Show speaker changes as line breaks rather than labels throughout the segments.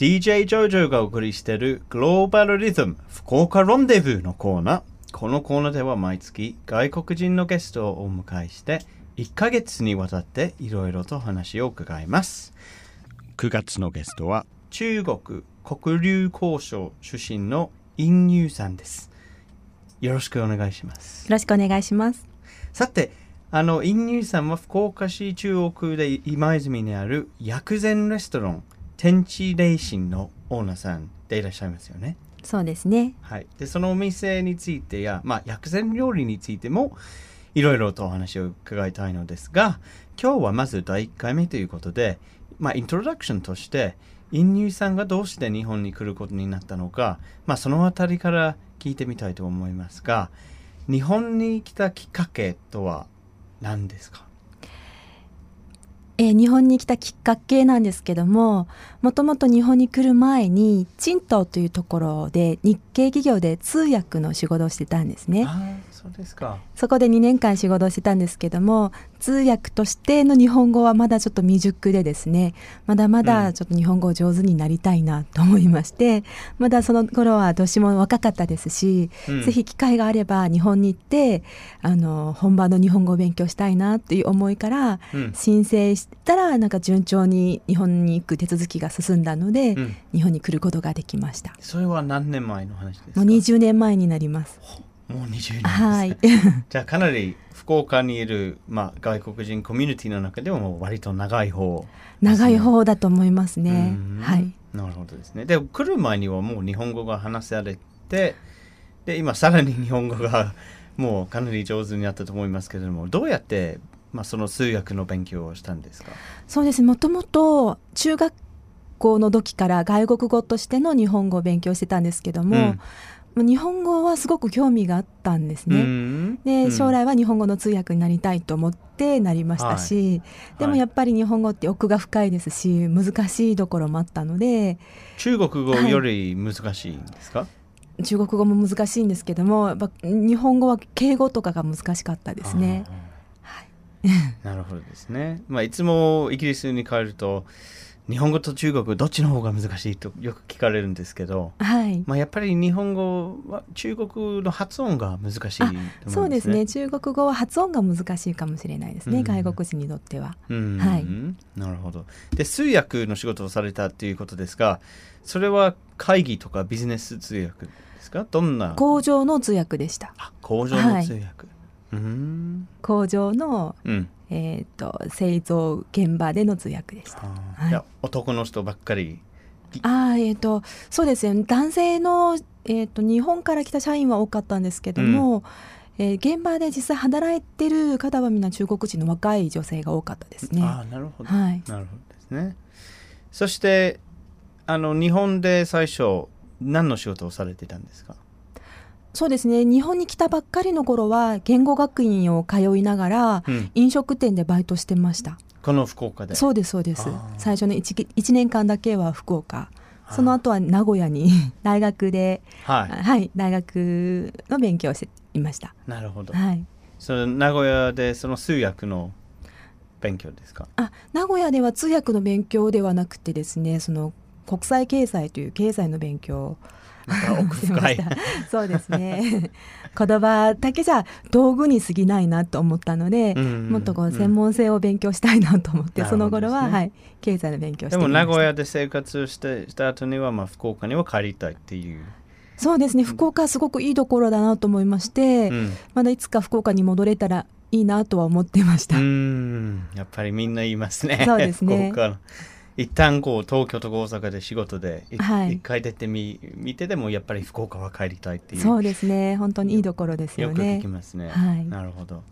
DJ ジョジョがお送りしているグローバルリズム福岡ロンデブーのコーナー。このコーナーでは毎月外国人のゲストをお迎えして1ヶ月にわたっていろいろと話を伺います。9月のゲストは中国黒竜交渉出身のインニューさんです。よろしくお願いします。
よろしくお願いします。
さて、あの、インニューさんは福岡市中央区で今泉にある薬膳レストラン天地霊心のオーナーさんでいらっしゃいますよね。
そうですね。
はい。で、そのお店についてや、まあ、薬膳料理についても、いろいろとお話を伺いたいのですが、今日はまず第1回目ということで、まあ、イントロダクションとして、インニューさんがどうして日本に来ることになったのか、まあ、そのあたりから聞いてみたいと思いますが、日本に来たきっかけとは何ですか？
えー日本に来たきっかけなんですけども、もともと日本に来る前に、青島というところで日系企業で通訳の仕事をしてたんですね。
そうですか。
そこで2年間仕事をしてたんですけども、通訳としての日本語はまだちょっと未熟でですね、まだまだちょっと日本語を上手になりたいなと思いまして、まだその頃は年も若かったですし、
うん。
ぜひ機会があれば日本に行って、あの、本場の日本語を勉強したいなっていう思いから、
うん。
申請したらなんか順調に日本に行く手続きが進んだので、
うん。
日本に来ることができました。
それは何年前の話ですか？
もう20年前になります。
もう20年です、ね。
はい。
じゃあかなり福岡にいる、まあ、外国人コミュニティの中でも割と長い方
長い方だと思いますね
うん。
はい。
なるほどですね。で来る前にはもう日本語が話されてで今さらに日本語がもうかなり上手になったと思いますけれどもどうやって、まあ、その通訳の勉強をしたんですか？
そうです。もともと中学校の時から外国語としての日本語を勉強してたんですけども、
うん
日本語はすごく興味があったんですね。
うん。
で、
うん。
将来は日本語の通訳になりたいと思ってなりましたし、でもやっぱり日本語って奥が深いですし難しいところもあったので
中国語より難しいんですか、
中国語も難しいんですけどもやっぱ日本語は敬語とかが難しかったですね。
あー。なるほどですね。まあ、いつもイギリスに帰ると日本語と中国語どっちの方が難しいとよく聞かれるんですけど、
はい、
まあ、やっぱり日本語は中国の発音が難しいね。
そうですね。中国語は発音が難しいかもしれないですね、
うん。
外国人にとっては。
うん。
はい。
なるほど。で通訳の仕事をされたっていうことですがそれは会議とかビジネス通訳ですか？どんな？
工場の通訳でした。
あ工場の通訳、うん
工場の、
うん。
えー、と製造現場での通訳でした。はい。
男の人ばっかり。
ああえっ、とそうですよね。男性の、えー、と日本から来た社員は多かったんですけども、えー現場で実際働いてる方はみんな中国人の若い女性が多かったですね。
ああなるほど、
はい。
なるほどですね。そしてあの日本で最初何の仕事をされていたんですか？
そうですね。日本に来たばっかりの頃は言語学院を通いながら、
うん。
飲食店でバイトしてました。
この福岡で。
そうですそうです。最初の 1, 一年間だけは福岡。その後は名古屋に 大学で、
はい。
はい、大学の勉強をしていました。
なるほど、
はい、
その名古屋でその通訳の勉強ですか？
あ名古屋では通訳の勉強ではなくてですねその国際経済という経済の勉強
奥深い。
そうですね。言葉だけじゃ道具に過ぎないなと思ったので、
うん。
もっとこう専門性を勉強したいなと思って、
なる
その
ほどですね。
頃は、はい、経済の勉強をし
でも
ていました。
名古屋で生活してした後にはまあ福岡には帰りたいっていう、
そうですね。福岡はすごくいいところだなと思いまして、
うん。
まだいつか福岡に戻れたらいいなとは思ってました。
うん。やっぱりみんな言いますね。
そうですね
一旦こう東京とか大阪で仕事でい一、
はい
回出てみ見てでもやっぱり福岡は帰りたいっていう
そうですね本当にいいところですよ
よく聞
ね
き。ますね。
はい
なるほど。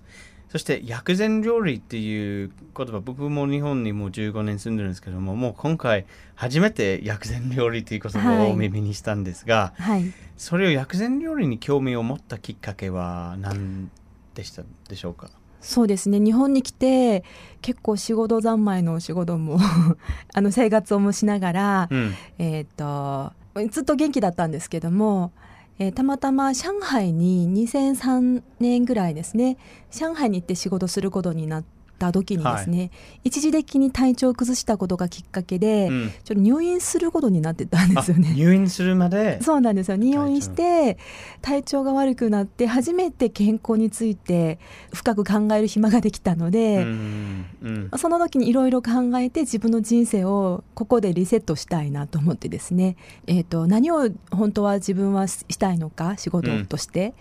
そして薬膳料理っていう言葉僕も日本にもう15年住んでるんですけどももう今回初めて薬膳料理っていう言葉をお耳にしたんですが、
はい
それを薬膳料理に興味を持ったきっかけは何でしたでしょうか？
そうですね。日本に来て結構仕事三昧のお仕事も あの生活をもしながら、
うん。
えっ、とずっと元気だったんですけども、えーたまたま上海に2003年ぐらいですね上海に行って仕事することになっった時にですね、一時的に体調を崩したことがきっかけで、
うん。
ちょっと入院することになってたんですよ
あ
ね。
入院するまで？
そうなんですよ。入院して体調。が悪くなって初めて健康について深く考える暇ができたので、
うんうん
その時にいろいろ考えて自分の人生をここでリセットしたいなと思ってですね、えー、と何を本当は自分はししたいのか仕事として、
その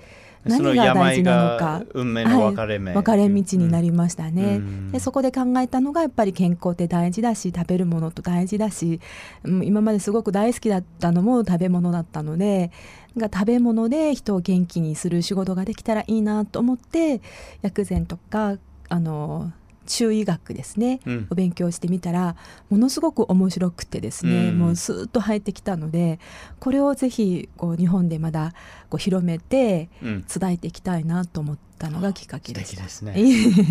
何が大
病
事なの
が
か。
運命の分かれ目、
分かれ道になりましたね、
うん。
でそこで考えたのがやっぱり健康って大事だし食べるものと大事だし、うん今まですごく大好きだったのも食べ物だったのでなんか食べ物で人を元気にする仕事ができたらいいなと思って薬膳とかあの中医学ですね、
うん。
お勉強してみたらものすごく面白くてですね、
うん。
もうスーッと入ってきたのでこれをぜひこう日本でまだこう広めて
うん。
伝えていきたいなと思ったのがきっかけ
素
でした。
敵ですね。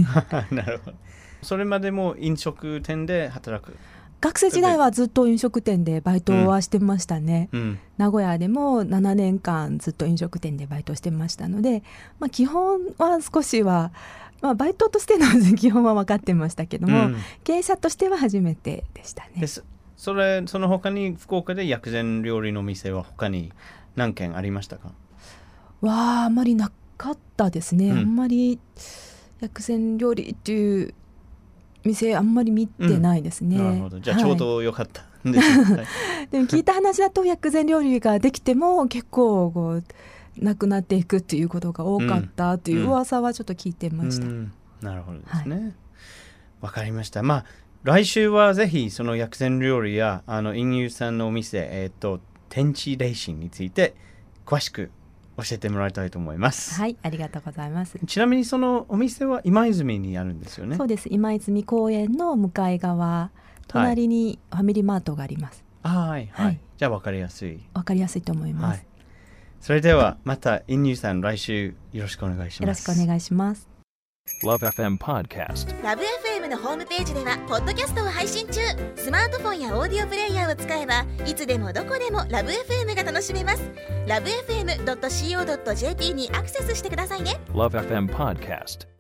なるほど。それまでも飲食店で働く？
学生時代はずっと飲食店でバイトはしてましたね、
うん。
名古屋でも7年間ずっと飲食店でバイトしてましたので、まあ、基本は少しは、まあ、バイトとしての基本は分かってましたけども、
うん。
経営者としては初めてでしたね。
で。す。それその他に福岡で薬膳料理の店は他に何軒ありましたか？
わああんまりなかったですね、
うん。
あんまり薬膳料理っていう店あんまり見てないですね。
なるほど。じゃあ
はい。
ちょうどよかった はい。
でも聞いた話だと薬膳料理ができても結構こうなくなっていくっていうことが多かったという噂はちょっと聞いてました。
うんなるほどですね。わ、かりました。まあ来週はぜひその薬膳料理やあのインユさんのお店、えっ、と天地レーシンについて詳しく教えてもらいたいと思います。
はい、ありがとうございます。
ちなみにそのお店は今泉にあるんですよね？
そうです。今泉公園の向かい側、隣にファミリーマートがあります。
はいはい。
はい
じゃあわかりやすい。
わかりやすいと思います。
はい。それではまたインユさん来週よろしくお願いします。
よろしくお願いします。
Love FM Podcast.
ラブ f m のホームページではポッドキャストを配信中スマートフォンやオーディオプレイヤーを使えばいつでもどこでもラブ f m が楽しめますラブ FM.co.jp にアクセスしてくださいね
Love FM Podcast.